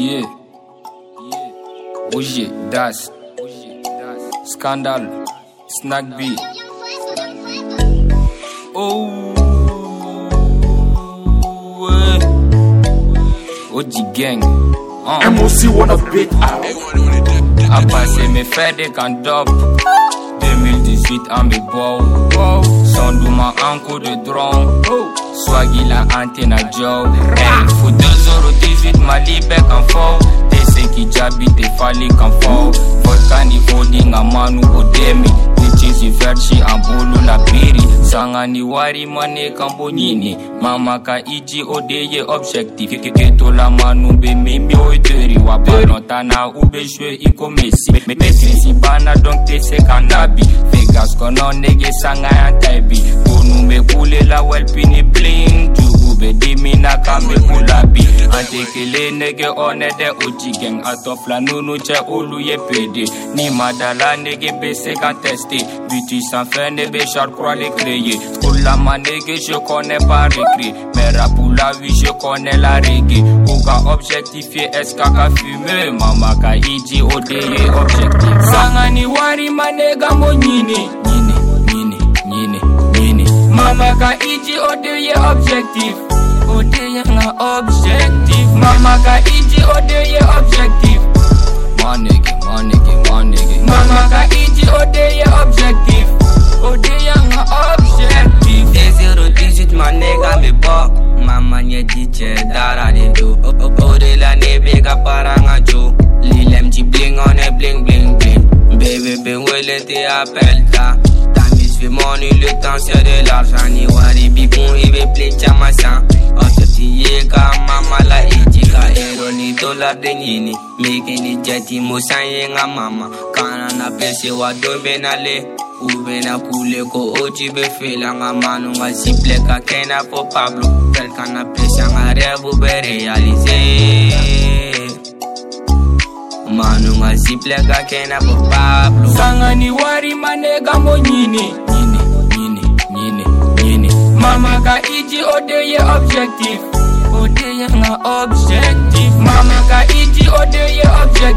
Yeah. Oje, Das. Scandal. Snack B. Oh. eh. Oji Gang. Uh. MOC wanna beat out. A passé mes faits des cantop 2018 en mes beau Son douma en coup de drone Swaggy la antenne à Joe. Hey, faut 2,18 Mali bec en faux TC qui jabi te fali qu'en faux Volcani holding a manu odemi Nichizi verchi en bolo la Sangani wari mane kambo nyini. Mama ka iji odeye objectif Keto la manu be mimi oiteri Wa ballon tana ube shwe iko Messi. Me- Maîtrise bana donc te se kanabi. Vegas kono nege sanga ya taibi Konu me kule la welpini bling dimina kambe kulabi Antekele nege one de oji gang. Atofla nunu che olu ye pede Ni madala nege be se kan tester Buti sans fin ne be char croix les créer School la ma nege je connais pas récré Mais rap pour la vie je connais la reggae Oka objectifié est-ce kaka fumer Mama ka iji odeye objectif. Sangani wari manega mo nyini. Nyini, nyini, nyini, nyini. Mama ka iji odeye objectif Odeye nga objectif Mama ka iji odeye objectif Manege, manege, manege Mama ka iji odeye objectif Odeye nga objectif T018 my nigga me bok Mama nye diche dara de do. Oh, oh, oh, o- o- Ode la ne bega paranga jo. Lilem ji bling on e bling bling bling. Baby ben wele te appelle ta. Tamis fait money le temps c'est de l'argent. Ni wari bibon i be play chama ni dollar de nyini Miki ni jeti mo san ye mama. Kana na pese wa dombe na le Ube na kule ko oji fela nga manu. Nga simple ka kena po Pablo Fel kana pesa nga revu be realize. Manu nga simple ka kena po Pablo. Sangani wari manega mo nyini Nyini, nyini, nyini, nyini Mama ka iji Odeye nga iji odeye objectif Manege, manege, manege Mama ka objectif